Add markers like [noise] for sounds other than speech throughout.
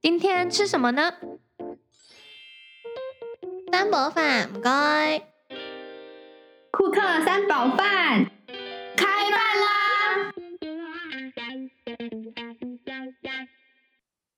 今天吃什么呢？三宝饭，唔该。库克三宝饭开饭啦！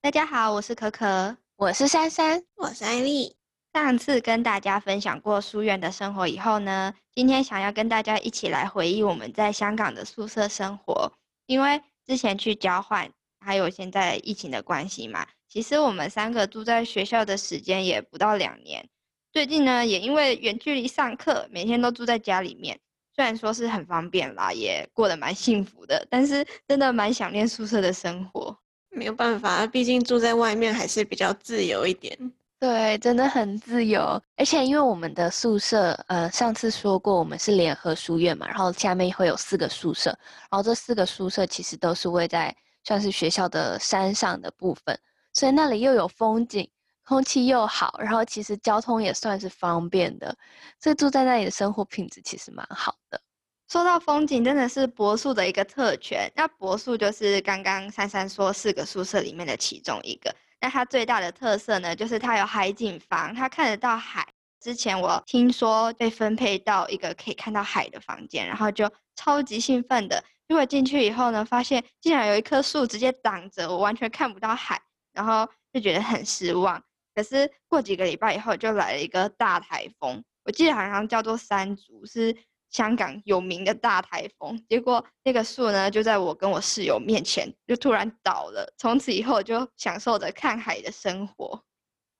大家好，我是可可，我是珊珊，我是艾丽。上次跟大家分享过书院的生活以后呢，今天想要跟大家一起来回忆我们在香港的宿舍生活。因为之前去交换，还有现在疫情的关系嘛，其实我们三个住在学校的时间也不到两年。最近呢，也因为远距离上课，每天都住在家里面，虽然说是很方便啦，也过得蛮幸福的，但是真的蛮想念宿舍的生活。没有办法，毕竟住在外面还是比较自由一点。对，真的很自由。而且因为我们的宿舍，呃，上次说过我们是联合书院嘛，然后下面会有四个宿舍，然后这四个宿舍其实都是位在算是学校的山上的部分，所以那里又有风景，空气又好，然后其实交通也算是方便的，所以住在那里的生活品质其实蛮好的。说到风景，真的是博树的一个特权。那博树就是刚刚珊珊说四个宿舍里面的其中一个。那它最大的特色呢，就是它有海景房，它看得到海。之前我听说被分配到一个可以看到海的房间，然后就超级兴奋的。结果进去以后呢，发现竟然有一棵树直接挡着我，完全看不到海，然后就觉得很失望。可是过几个礼拜以后，就来了一个大台风，我记得好像叫做山竹，是。香港有名的大台风，结果那个树呢，就在我跟我室友面前就突然倒了。从此以后就享受着看海的生活。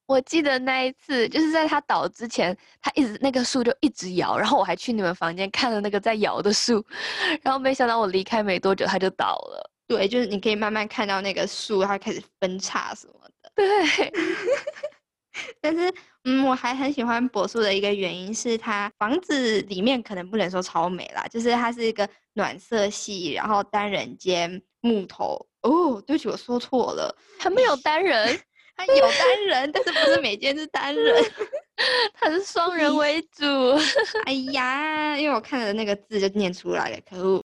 我记得那一次，就是在它倒之前，它一直那个树就一直摇，然后我还去你们房间看了那个在摇的树，[laughs] 然后没想到我离开没多久它就倒了。对，就是你可以慢慢看到那个树它开始分叉什么的。对。[laughs] 但是，嗯，我还很喜欢柏树的一个原因是，它房子里面可能不能说超美啦，就是它是一个暖色系，然后单人间木头。哦，对不起，我说错了，它没有单人，[laughs] 它有单人，但是不是每间是单人，[laughs] 它是双人为主。哎呀，因为我看了那个字就念出来了，可恶。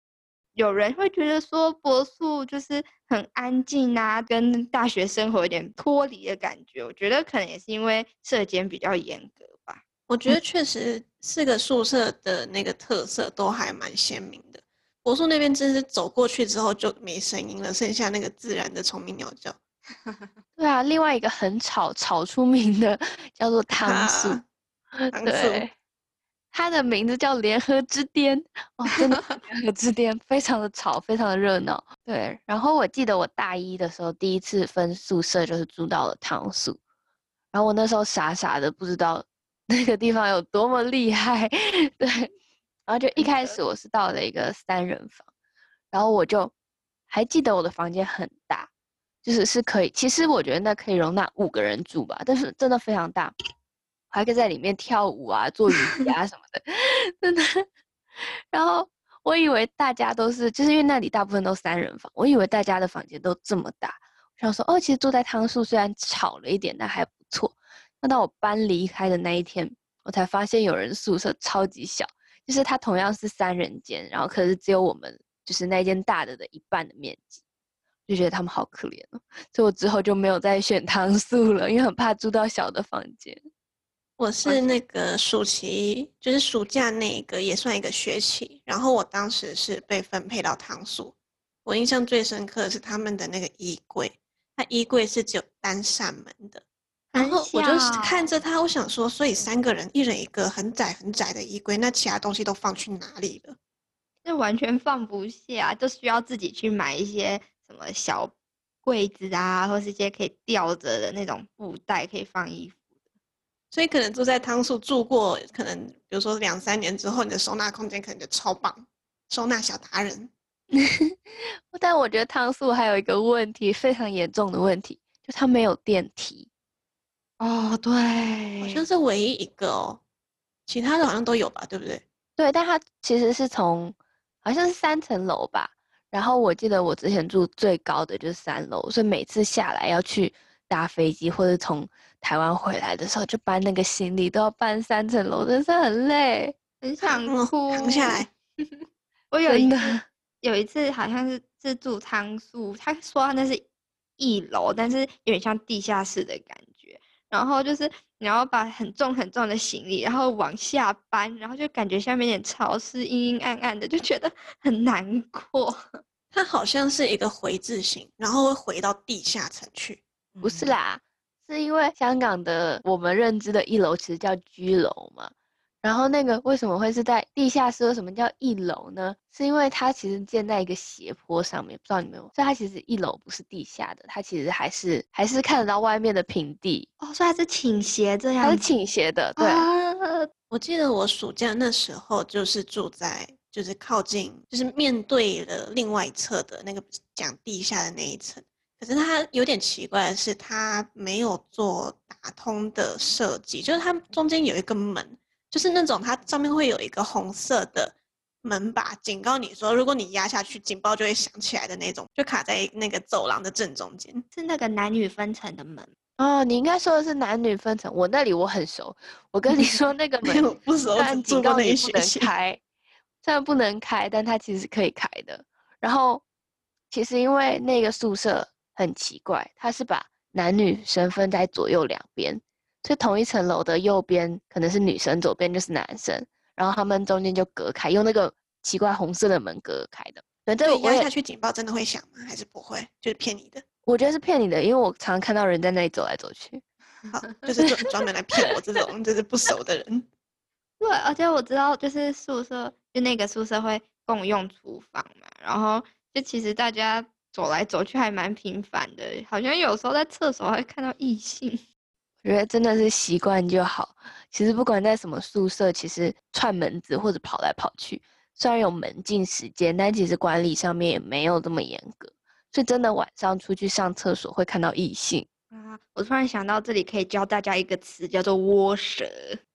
有人会觉得说博宿就是很安静啊，跟大学生活有点脱离的感觉。我觉得可能也是因为社监比较严格吧。我觉得确实四个宿舍的那个特色都还蛮鲜明的。博宿那边真是走过去之后就没声音了，剩下那个自然的虫鸣鸟叫。[laughs] 对啊，另外一个很吵、吵出名的叫做汤宿。[laughs] 对。它的名字叫联合之巅哦，真的联合之巅，非常的吵，非常的热闹。对，然后我记得我大一的时候第一次分宿舍就是住到了汤宿，然后我那时候傻傻的不知道那个地方有多么厉害，对，然后就一开始我是到了一个三人房，然后我就还记得我的房间很大，就是是可以，其实我觉得那可以容纳五个人住吧，但是真的非常大。还可以在里面跳舞啊，做瑜伽什么的，[laughs] 真的。然后我以为大家都是，就是因为那里大部分都三人房，我以为大家的房间都这么大。我想说，哦，其实住在汤宿虽然吵了一点，但还不错。那到我搬离开的那一天，我才发现有人宿舍超级小，就是它同样是三人间，然后可是只有我们就是那间大的的一半的面积，就觉得他们好可怜哦。所以我之后就没有再选汤宿了，因为很怕住到小的房间。我是那个暑期，就是暑假那一个也算一个学期，然后我当时是被分配到汤宿。我印象最深刻的是他们的那个衣柜，它衣柜是只有单扇门的，然后我就是看着他，我想说，所以三个人一人一个很窄很窄的衣柜，那其他东西都放去哪里了？就完全放不下，就需要自己去买一些什么小柜子啊，或是一些可以吊着的那种布袋，可以放衣服。所以可能住在汤宿住过，可能比如说两三年之后，你的收纳空间可能就超棒，收纳小达人。[laughs] 但我觉得汤宿还有一个问题，非常严重的问题，就它没有电梯。哦，对，好像是唯一一个哦，其他的好像都有吧，对不对？对，但它其实是从好像是三层楼吧，然后我记得我之前住最高的就是三楼，所以每次下来要去。搭飞机或者从台湾回来的时候，就搬那个行李都要搬三层楼，真是很累，很想哭。躺下来，[laughs] 我有一次有一次好像是自助仓宿，他说那是一楼，但是有点像地下室的感觉。然后就是你要把很重很重的行李，然后往下搬，然后就感觉下面有点潮湿、阴阴暗暗的，就觉得很难过。它好像是一个回字形，然后会回到地下层去。不是啦，是因为香港的我们认知的一楼其实叫居楼嘛。然后那个为什么会是在地下室？为什么叫一楼呢？是因为它其实建在一个斜坡上面，不知道你们有？所以它其实一楼不是地下的，它其实还是还是看得到外面的平地哦，所以它是倾斜这样，它是倾斜的。对，我记得我暑假那时候就是住在就是靠近就是面对了另外一侧的那个讲地下的那一层，可是它有点奇怪的是，它没有做打通的设计，就是它中间有一个门。就是那种它上面会有一个红色的门把，警告你说，如果你压下去，警报就会响起来的那种，就卡在那个走廊的正中间，是那个男女分层的门哦。你应该说的是男女分层，我那里我很熟。我跟你说那个 [laughs] 门不熟，但警告你不能开，虽然不能开，但它其实可以开的。然后其实因为那个宿舍很奇怪，他是把男女生分在左右两边。所以同一层楼的右边可能是女生，左边就是男生，然后他们中间就隔开，用那个奇怪红色的门隔开的。对，这个压下去警报真的会响吗？还是不会？就是骗你的？我觉得是骗你的，因为我常常看到人在那里走来走去。好，就是专专门来骗我这种就是不熟的人。[laughs] 对，而且我知道，就是宿舍就那个宿舍会共用厨房嘛，然后就其实大家走来走去还蛮频繁的，好像有时候在厕所会看到异性。[laughs] 我觉得真的是习惯就好。其实不管在什么宿舍，其实串门子或者跑来跑去，虽然有门禁时间，但其实管理上面也没有这么严格。所以真的晚上出去上厕所会看到异性啊！我突然想到，这里可以教大家一个词，叫做“窝蛇”。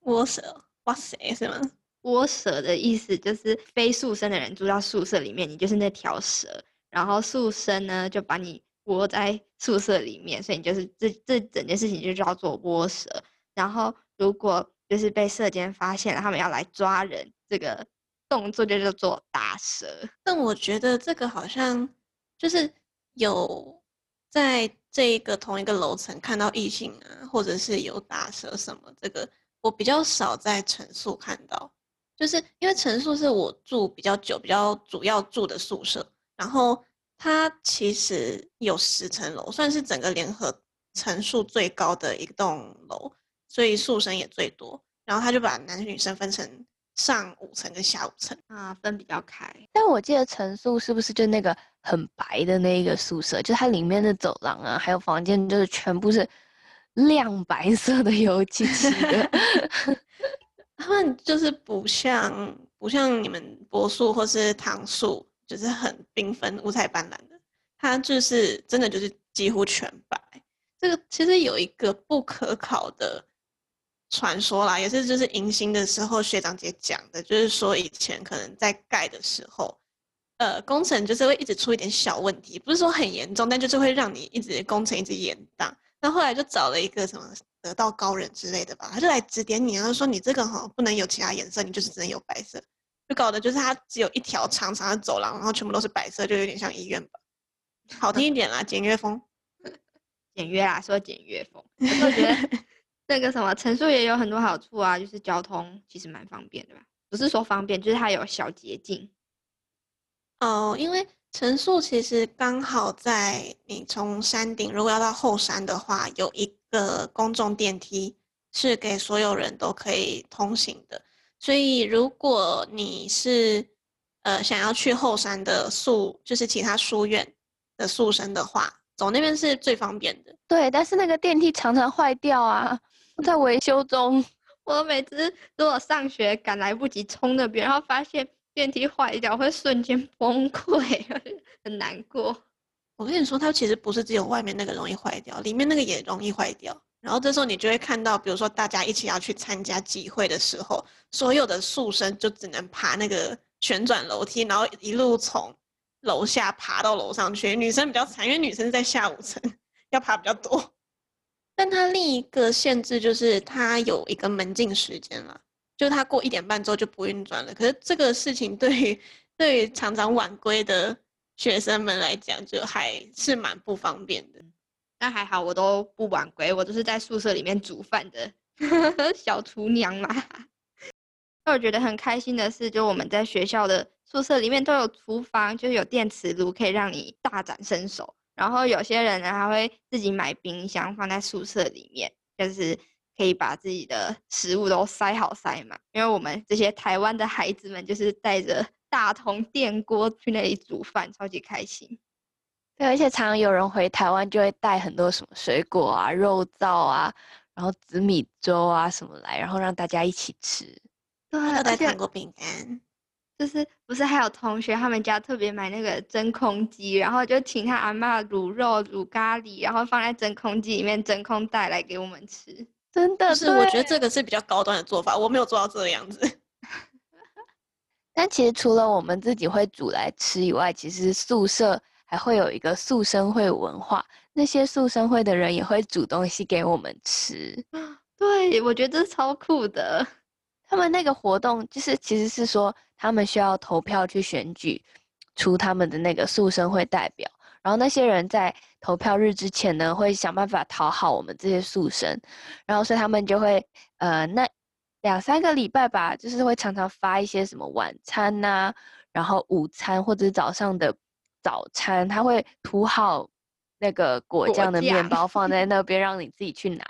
窝蛇，哇塞，是吗？窝蛇的意思就是非宿生的人住到宿舍里面，你就是那条蛇，然后宿生呢就把你。窝在宿舍里面，所以你就是这这整件事情就叫做窝蛇。然后如果就是被舍监发现了，他们要来抓人，这个动作就叫做打蛇。但我觉得这个好像就是有在这一个同一个楼层看到异性啊，或者是有打蛇什么，这个我比较少在陈宿看到，就是因为陈宿是我住比较久、比较主要住的宿舍，然后。它其实有十层楼，算是整个联合层数最高的一栋楼，所以宿生也最多。然后他就把男女生分成上五层跟下五层啊，分比较开。但我记得层数是不是就那个很白的那一个宿舍？就它里面的走廊啊，还有房间，就是全部是亮白色的油漆漆的。[laughs] 他们就是不像不像你们柏树或是糖树。就是很缤纷、五彩斑斓的，它就是真的就是几乎全白。这个其实有一个不可考的传说啦，也是就是迎新的时候学长姐讲的，就是说以前可能在盖的时候，呃，工程就是会一直出一点小问题，不是说很严重，但就是会让你一直工程一直延宕。那后来就找了一个什么得道高人之类的吧，他就来指点你，然后说你这个哈不能有其他颜色，你就是只能有白色。就搞的就是它只有一条长长的走廊，然后全部都是白色，就有点像医院吧。好听一点啦，简约风，简约啦，说简约风。我觉得 [laughs] 那个什么陈述也有很多好处啊，就是交通其实蛮方便的吧？不是说方便，就是它有小捷径。哦，因为陈述其实刚好在你从山顶如果要到后山的话，有一个公众电梯是给所有人都可以通行的。所以，如果你是呃想要去后山的宿，就是其他书院的宿生的话，走那边是最方便的。对，但是那个电梯常常坏掉啊，在维修中。[laughs] 我每次如果上学赶来不及冲那边，然后发现电梯坏掉，会瞬间崩溃，[laughs] 很难过。我跟你说，它其实不是只有外面那个容易坏掉，里面那个也容易坏掉。然后这时候你就会看到，比如说大家一起要去参加集会的时候，所有的宿生就只能爬那个旋转楼梯，然后一路从楼下爬到楼上去。女生比较惨，因为女生在下五层，要爬比较多。但它另一个限制就是它有一个门禁时间了，就它过一点半之后就不运转了。可是这个事情对于对于常常晚归的学生们来讲，就还是蛮不方便的。那还好，我都不晚归，我都是在宿舍里面煮饭的 [laughs] 小厨娘嘛。那我觉得很开心的是，就我们在学校的宿舍里面都有厨房，就是有电磁炉，可以让你大展身手。然后有些人呢，还会自己买冰箱放在宿舍里面，就是可以把自己的食物都塞好塞满。因为我们这些台湾的孩子们，就是带着大铜电锅去那里煮饭，超级开心。对，而且常常有人回台湾就会带很多什么水果啊、肉燥啊，然后紫米粥啊什么来，然后让大家一起吃。对，而且糖果饼干，就是不是还有同学他们家特别买那个真空机，然后就请他阿妈卤肉、卤咖喱，然后放在真空机里面真空带来给我们吃。真的是，我觉得这个是比较高端的做法，我没有做到这个样子。[laughs] 但其实除了我们自己会煮来吃以外，其实宿舍。还会有一个宿生会文化，那些宿生会的人也会煮东西给我们吃。[gasps] 对，我觉得超酷的。他们那个活动就是，其实是说他们需要投票去选举出他们的那个宿生会代表，然后那些人在投票日之前呢，会想办法讨好我们这些宿生，然后所以他们就会呃，那两三个礼拜吧，就是会常常发一些什么晚餐呐，然后午餐或者早上的。早餐他会涂好那个果酱的面包放在那边让你自己去拿，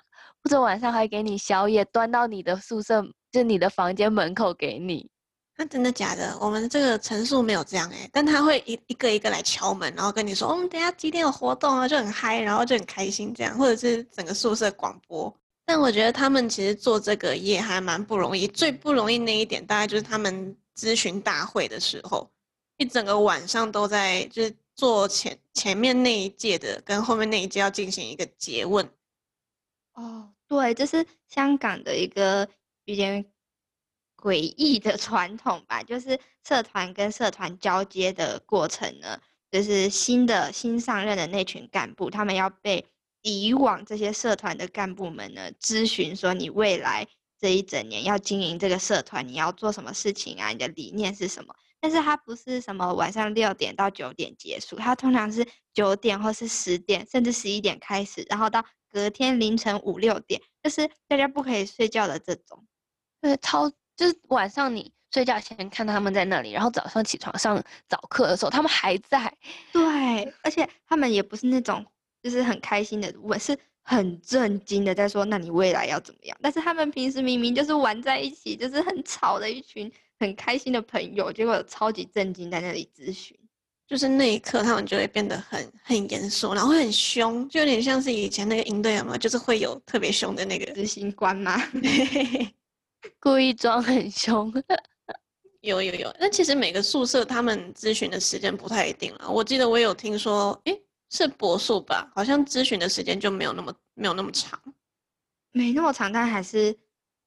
或者晚上还给你宵夜端到你的宿舍，就你的房间门口给你。那真的假的？我们这个陈述没有这样哎，但他会一一个一个来敲门，然后跟你说我们等下几点有活动啊，就很嗨，然后就很开心这样，或者是整个宿舍广播。但我觉得他们其实做这个也还蛮不容易，最不容易那一点大概就是他们咨询大会的时候。一整个晚上都在就是做前前面那一届的跟后面那一届要进行一个诘问。哦，对，这是香港的一个有点诡异的传统吧，就是社团跟社团交接的过程呢，就是新的新上任的那群干部，他们要被以往这些社团的干部们呢咨询说，你未来这一整年要经营这个社团，你要做什么事情啊？你的理念是什么？但是它不是什么晚上六点到九点结束，它通常是九点或是十点，甚至十一点开始，然后到隔天凌晨五六点，就是大家不可以睡觉的这种。对，超就是晚上你睡觉前看到他们在那里，然后早上起床上早课的时候，他们还在。对，而且他们也不是那种就是很开心的问，是很震惊的在说，那你未来要怎么样？但是他们平时明明就是玩在一起，就是很吵的一群。很开心的朋友，结果超级震惊，在那里咨询，就是那一刻，他们就会变得很很严肃，然后会很凶，就有点像是以前那个营队有没有？就是会有特别凶的那个执行官嘛？[laughs] 故意装很凶。有有有，那其实每个宿舍他们咨询的时间不太一定了。我记得我有听说，诶，是博宿吧？好像咨询的时间就没有那么没有那么长，没那么长，但还是。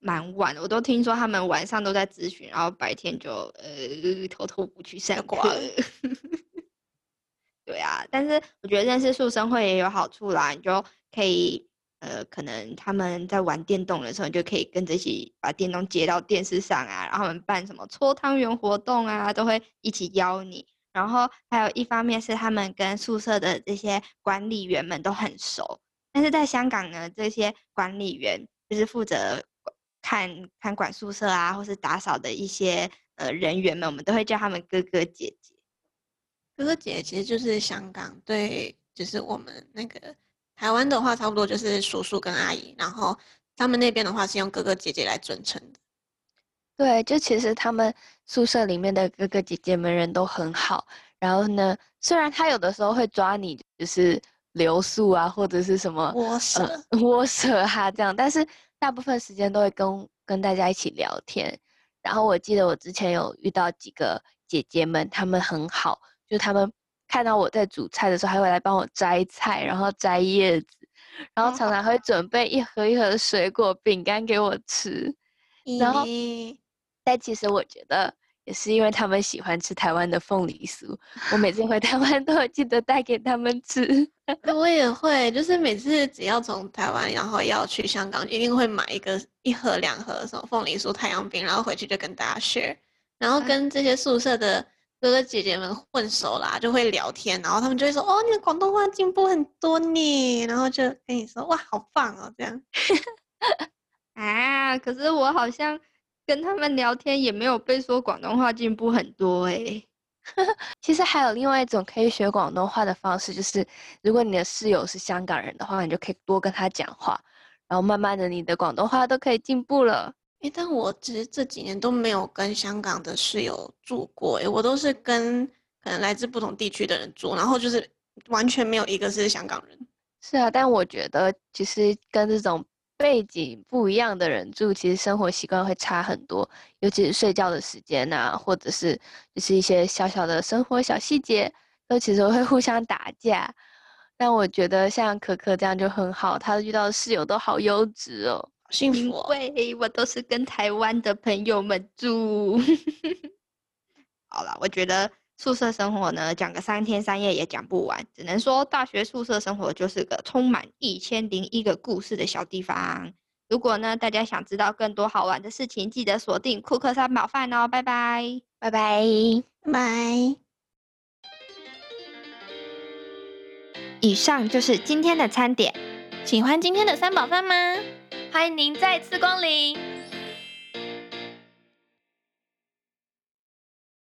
蛮晚的，我都听说他们晚上都在咨询，然后白天就呃偷偷不去上课。[laughs] 对啊，但是我觉得认识宿生会也有好处啦，你就可以呃，可能他们在玩电动的时候，你就可以跟着一起把电动接到电视上啊，然后他们办什么搓汤圆活动啊，都会一起邀你。然后还有一方面是他们跟宿舍的这些管理员们都很熟，但是在香港呢，这些管理员就是负责。看看管宿舍啊，或是打扫的一些呃人员们，我们都会叫他们哥哥姐姐。哥哥姐姐其实就是香港对，就是我们那个台湾的话，差不多就是叔叔跟阿姨，然后他们那边的话是用哥哥姐姐来尊称的。对，就其实他们宿舍里面的哥哥姐姐们人都很好。然后呢，虽然他有的时候会抓你，就是留宿啊，或者是什么窝舍窝舍哈这样，但是。大部分时间都会跟跟大家一起聊天，然后我记得我之前有遇到几个姐姐们，她们很好，就她们看到我在煮菜的时候，还会来帮我摘菜，然后摘叶子，然后常常会准备一盒一盒的水果饼干给我吃，然后，但其实我觉得。也是因为他们喜欢吃台湾的凤梨酥，我每次回台湾 [laughs] 都会记得带给他们吃。我也会，就是每次只要从台湾然后要去香港，一定会买一个一盒两盒什么凤梨酥、太阳饼，然后回去就跟大家 share，然后跟这些宿舍的哥哥姐姐们混熟啦，就会聊天，然后他们就会说：“哦，你的广东话进步很多呢。”然后就跟你说：“哇，好棒哦！”这样 [laughs] 啊，可是我好像跟他们聊天也没有被说广东话进步很多哎。[laughs] 其实还有另外一种可以学广东话的方式，就是如果你的室友是香港人的话，你就可以多跟他讲话，然后慢慢的你的广东话都可以进步了。哎，但我其实这几年都没有跟香港的室友住过，哎，我都是跟可能来自不同地区的人住，然后就是完全没有一个是香港人。是啊，但我觉得其实跟这种背景不一样的人住，其实生活习惯会差很多，尤其是睡觉的时间啊，或者是就是一些小小的生活小细节，都其实会互相打架。但我觉得像可可这样就很好，她遇到的室友都好优质哦。幸福，我都是跟台湾的朋友们住。[laughs] 好了，我觉得宿舍生活呢，讲个三天三夜也讲不完，只能说大学宿舍生活就是个充满一千零一个故事的小地方。如果呢，大家想知道更多好玩的事情，记得锁定库克三宝饭哦，拜拜，拜拜，拜。以上就是今天的餐点，喜欢今天的三宝饭吗？欢迎您再次光临。